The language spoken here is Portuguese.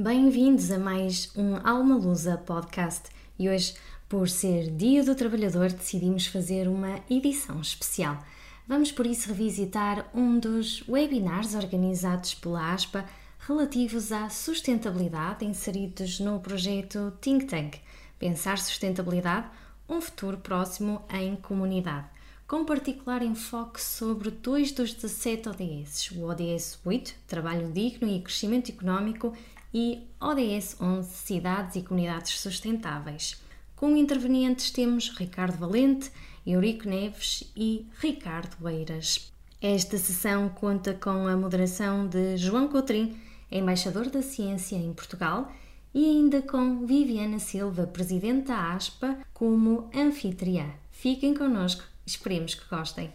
Bem-vindos a mais um Alma Lusa podcast. E hoje, por ser Dia do Trabalhador, decidimos fazer uma edição especial. Vamos por isso revisitar um dos webinars organizados pela ASPA relativos à sustentabilidade inseridos no projeto Think Tank. Pensar Sustentabilidade, um futuro próximo em comunidade. Com particular enfoque sobre dois dos 17 ODS, o ODS 8, Trabalho Digno e Crescimento Económico, e ODS 11, Cidades e Comunidades Sustentáveis. Como intervenientes temos Ricardo Valente, Eurico Neves e Ricardo Eiras. Esta sessão conta com a moderação de João Coutrin, embaixador da ciência em Portugal, e ainda com Viviana Silva, presidente da ASPA, como anfitriã. Fiquem connosco Esperemos que gostem.